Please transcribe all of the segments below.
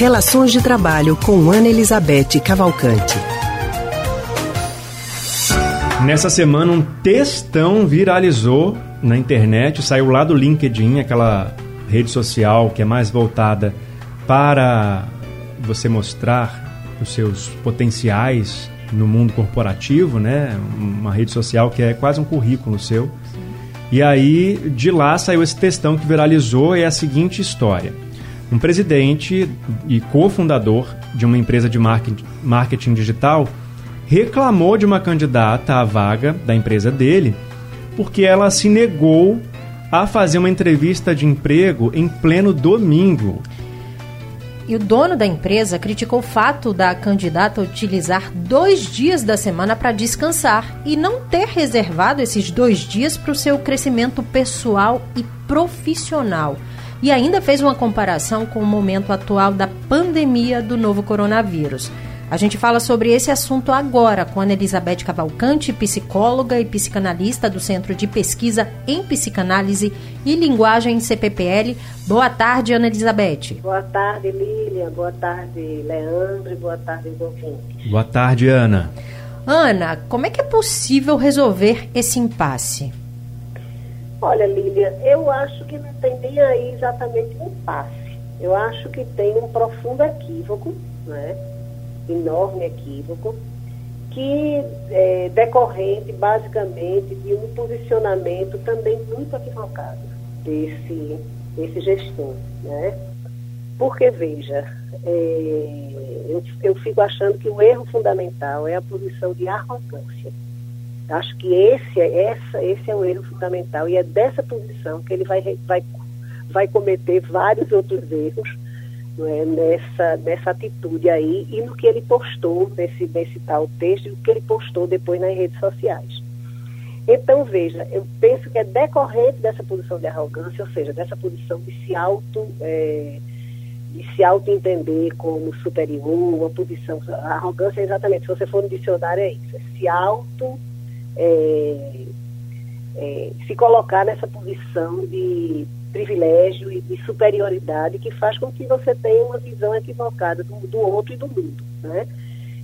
Relações de Trabalho com Ana Elizabeth Cavalcante. Nessa semana, um textão viralizou na internet, saiu lá do LinkedIn, aquela rede social que é mais voltada para você mostrar os seus potenciais no mundo corporativo, né? Uma rede social que é quase um currículo seu. E aí, de lá saiu esse textão que viralizou e é a seguinte história. Um presidente e cofundador de uma empresa de marketing digital reclamou de uma candidata à vaga da empresa dele porque ela se negou a fazer uma entrevista de emprego em pleno domingo. E o dono da empresa criticou o fato da candidata utilizar dois dias da semana para descansar e não ter reservado esses dois dias para o seu crescimento pessoal e profissional. E ainda fez uma comparação com o momento atual da pandemia do novo coronavírus. A gente fala sobre esse assunto agora com Ana Elizabeth Cavalcante, psicóloga e psicanalista do Centro de Pesquisa em Psicanálise e Linguagem CPPL. Boa tarde, Ana Elizabeth. Boa tarde, Lilian. Boa tarde, Leandro. Boa tarde, ouvinte. Boa tarde, Ana. Ana, como é que é possível resolver esse impasse? Olha, Lilian, eu acho que não tem nem aí exatamente um impasse. Eu acho que tem um profundo equívoco, né? enorme equívoco, que é decorrente basicamente de um posicionamento também muito equivocado desse, desse gestor. Né? Porque, veja, é, eu, eu fico achando que o erro fundamental é a posição de arrogância. Acho que esse, essa, esse é o erro fundamental e é dessa posição que ele vai, vai, vai cometer vários outros erros é, nessa, nessa atitude aí e no que ele postou nesse, nesse tal texto e o que ele postou depois nas redes sociais. Então, veja, eu penso que é decorrente dessa posição de arrogância, ou seja, dessa posição de se auto, é, de se auto-entender como superior, uma posição. A arrogância é exatamente, se você for no dicionário, é isso, é se auto. É, é, se colocar nessa posição de privilégio e de superioridade que faz com que você tenha uma visão equivocada do, do outro e do mundo, né?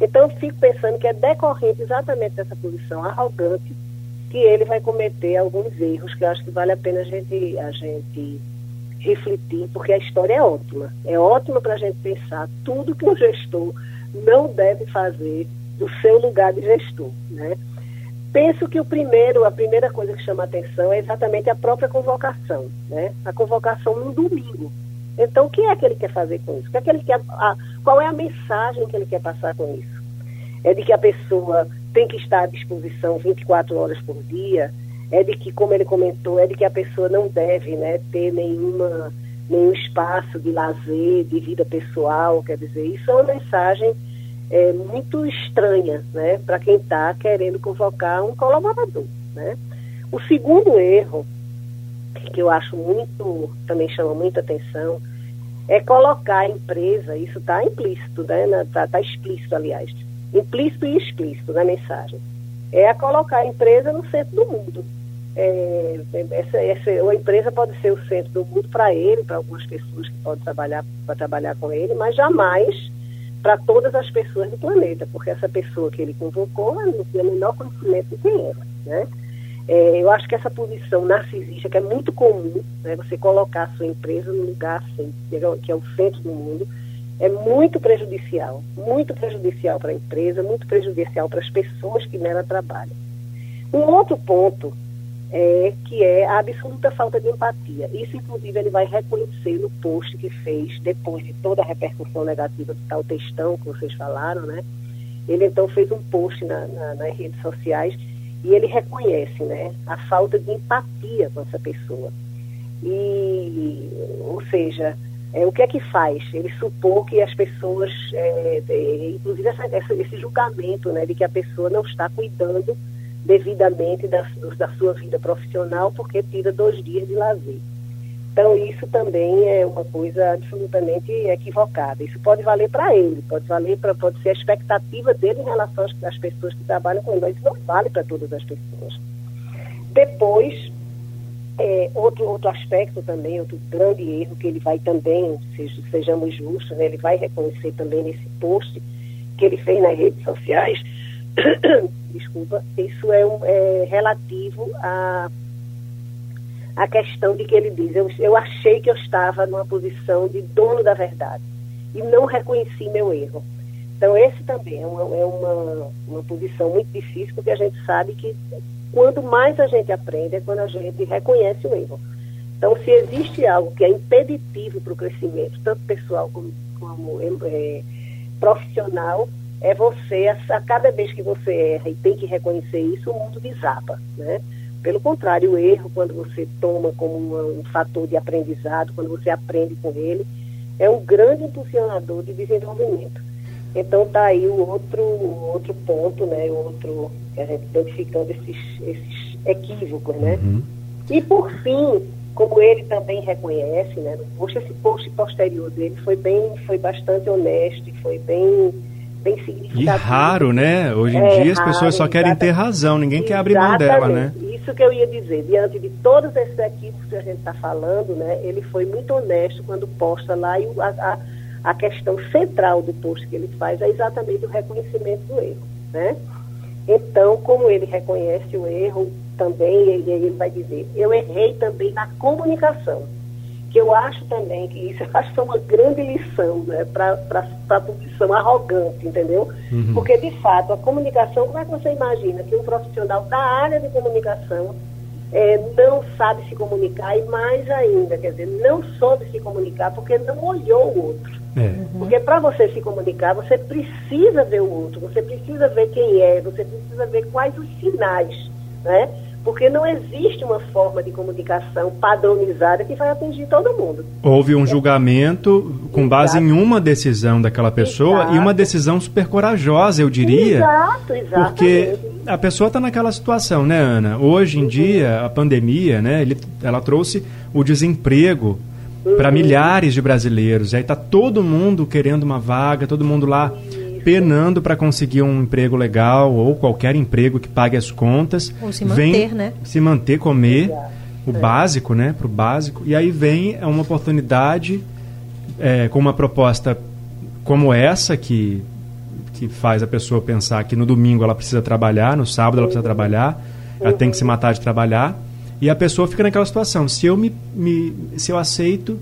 Então, fico pensando que é decorrente exatamente dessa posição arrogante que ele vai cometer alguns erros que eu acho que vale a pena a gente, a gente refletir, porque a história é ótima. É ótima para a gente pensar tudo que um gestor não deve fazer do seu lugar de gestor, né? Penso que o primeiro, a primeira coisa que chama atenção é exatamente a própria convocação, né? A convocação no domingo. Então, o que é que ele quer fazer com isso? O que é que ele quer, a, qual é a mensagem que ele quer passar com isso? É de que a pessoa tem que estar à disposição 24 horas por dia? É de que, como ele comentou, é de que a pessoa não deve né, ter nenhuma, nenhum espaço de lazer, de vida pessoal? Quer dizer, isso é uma mensagem é, muito estranha né, para quem está querendo convocar um colaborador. Né? O segundo erro, que eu acho muito, também chama muita atenção, é colocar a empresa, isso está implícito, né? Está tá explícito, aliás, implícito e explícito na mensagem. É a colocar a empresa no centro do mundo. É, essa, essa, a empresa pode ser o centro do mundo para ele, para algumas pessoas que podem trabalhar trabalhar com ele, mas jamais para todas as pessoas do planeta, porque essa pessoa que ele convocou não tem o menor conhecimento de quem é. Né? É, eu acho que essa posição narcisista, que é muito comum, né, você colocar a sua empresa no lugar assim, que é o centro do mundo, é muito prejudicial, muito prejudicial para a empresa, muito prejudicial para as pessoas que nela trabalham. Um outro ponto é, que é a absoluta falta de empatia. Isso, inclusive, ele vai reconhecer no post que fez depois de toda a repercussão negativa do tal textão que vocês falaram, né? Ele então fez um post na, na, nas redes sociais e ele reconhece, né, a falta de empatia com essa pessoa. E, ou seja, é, o que é que faz? Ele supor que as pessoas, é, é, inclusive essa, essa, esse julgamento, né, de que a pessoa não está cuidando devidamente da, da sua vida profissional, porque tira dois dias de lazer. Então, isso também é uma coisa absolutamente equivocada. Isso pode valer para ele, pode valer para pode ser a expectativa dele em relação às pessoas que trabalham com ele, mas isso não vale para todas as pessoas. Depois, é, outro, outro aspecto também, outro grande erro que ele vai também, seja, sejamos justos, né, ele vai reconhecer também nesse post que ele fez nas redes sociais, desculpa, isso é, um, é relativo a a questão de que ele diz, eu, eu achei que eu estava numa posição de dono da verdade e não reconheci meu erro. Então, esse também é uma, é uma, uma posição muito difícil, porque a gente sabe que quanto mais a gente aprende é quando a gente reconhece o erro. Então, se existe algo que é impeditivo para o crescimento, tanto pessoal como, como é, profissional, é você, a cada vez que você erra e tem que reconhecer isso, o mundo desaba, né? Pelo contrário, o erro, quando você toma como um, um fator de aprendizado, quando você aprende com ele, é um grande impulsionador de desenvolvimento. Então está aí o outro, outro ponto, né? O outro a gente identificando esses, esses equívocos, né? Uhum. E por fim, como ele também reconhece, né? Post, esse post posterior dele foi bem, foi bastante honesto, foi bem bem significativo. E raro, né? Hoje em é, dia as pessoas só querem ter razão, ninguém quer abrir mão dela, né? Isso que eu ia dizer, diante de todos esses equipes que a gente está falando, né? Ele foi muito honesto quando posta lá e a, a, a, questão central do post que ele faz é exatamente o reconhecimento do erro, né? Então, como ele reconhece o erro também, ele, ele vai dizer, eu errei também na comunicação que eu acho também que isso acho que é uma grande lição né, para a posição arrogante, entendeu? Uhum. Porque, de fato, a comunicação, como é que você imagina que um profissional da área de comunicação é, não sabe se comunicar e mais ainda, quer dizer, não soube se comunicar porque não olhou o outro. É. Uhum. Porque para você se comunicar, você precisa ver o outro, você precisa ver quem é, você precisa ver quais os sinais, né? Porque não existe uma forma de comunicação padronizada que vai atingir todo mundo. Houve um julgamento com base Exato. em uma decisão daquela pessoa Exato. e uma decisão super corajosa, eu diria. Exato, exato. Porque a pessoa está naquela situação, né, Ana? Hoje em uhum. dia, a pandemia, né, ele, ela trouxe o desemprego uhum. para milhares de brasileiros. Aí está todo mundo querendo uma vaga, todo mundo lá penando para conseguir um emprego legal ou qualquer emprego que pague as contas. Ou se manter, vem né? Se manter, comer, o é. básico, né? Para o básico. E aí vem uma oportunidade é, com uma proposta como essa, que, que faz a pessoa pensar que no domingo ela precisa trabalhar, no sábado ela precisa trabalhar, ela tem que se matar de trabalhar. E a pessoa fica naquela situação. Se eu, me, me se eu aceito,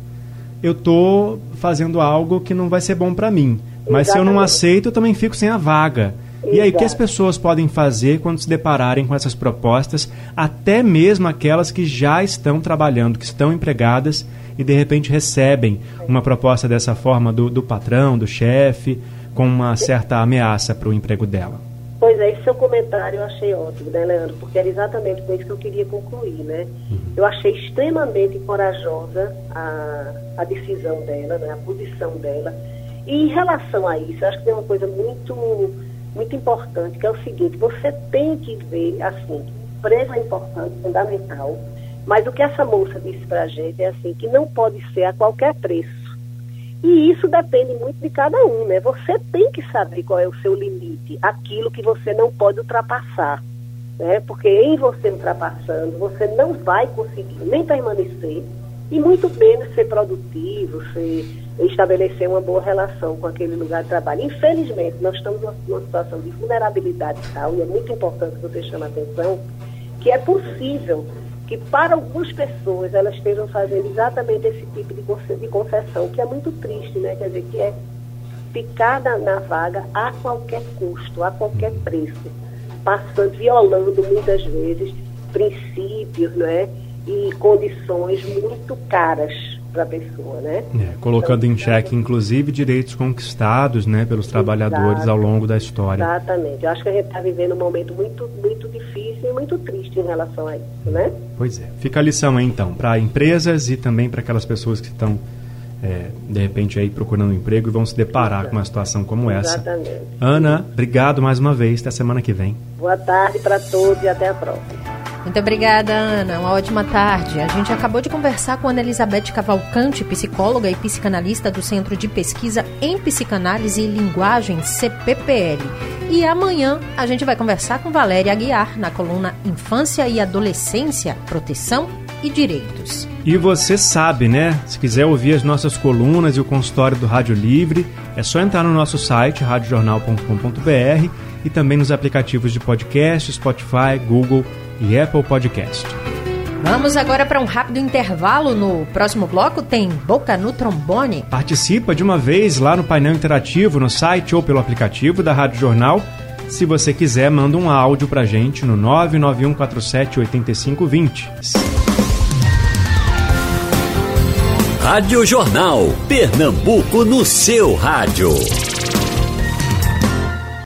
eu estou fazendo algo que não vai ser bom para mim. Mas Exatamente. se eu não aceito, eu também fico sem a vaga. Exato. E aí, o que as pessoas podem fazer quando se depararem com essas propostas, até mesmo aquelas que já estão trabalhando, que estão empregadas e de repente recebem uma proposta dessa forma do, do patrão, do chefe, com uma certa ameaça para o emprego dela? Pois é, esse seu comentário eu achei ótimo, né, Leandro? Porque era exatamente com isso que eu queria concluir, né? Uhum. Eu achei extremamente corajosa a, a decisão dela, né, a posição dela e em relação a isso, acho que tem uma coisa muito, muito importante, que é o seguinte, você tem que ver, assim, emprego é importante, fundamental, mas o que essa moça disse para a gente é assim, que não pode ser a qualquer preço. E isso depende muito de cada um, né? Você tem que saber qual é o seu limite, aquilo que você não pode ultrapassar. Né? Porque em você ultrapassando, você não vai conseguir nem permanecer e muito menos ser produtivo, ser estabelecer uma boa relação com aquele lugar de trabalho. Infelizmente, nós estamos numa situação de vulnerabilidade tal, e é muito importante que você chame a atenção, que é possível que para algumas pessoas elas estejam fazendo exatamente esse tipo de concessão, que é muito triste, né? Quer dizer, que é ficar na, na vaga a qualquer custo, a qualquer preço, passando, violando muitas vezes princípios, né? E condições muito caras para a pessoa, né? É, colocando então, em xeque, inclusive, direitos conquistados, né, pelos trabalhadores ao longo da história. Exatamente. Eu acho que a gente está vivendo um momento muito, muito difícil e muito triste em relação a isso, né? Pois é. Fica a lição aí, então, para empresas e também para aquelas pessoas que estão, é, de repente, aí procurando um emprego e vão se deparar com uma situação como essa. Exatamente. Ana, obrigado mais uma vez. Até semana que vem. Boa tarde para todos e até a próxima. Muito obrigada, Ana. Uma ótima tarde. A gente acabou de conversar com Ana Elizabeth Cavalcante, psicóloga e psicanalista do Centro de Pesquisa em Psicanálise e Linguagem, CPPL. E amanhã a gente vai conversar com Valéria Aguiar na coluna Infância e Adolescência, Proteção e direitos. E você sabe, né? Se quiser ouvir as nossas colunas e o consultório do Rádio Livre, é só entrar no nosso site radiojornal.com.br e também nos aplicativos de podcast, Spotify, Google e Apple Podcast. Vamos agora para um rápido intervalo. No próximo bloco tem Boca no Trombone. Participa de uma vez lá no painel interativo, no site ou pelo aplicativo da Rádio Jornal. Se você quiser, manda um áudio pra gente no 99147 8520. Rádio Jornal, Pernambuco no seu rádio.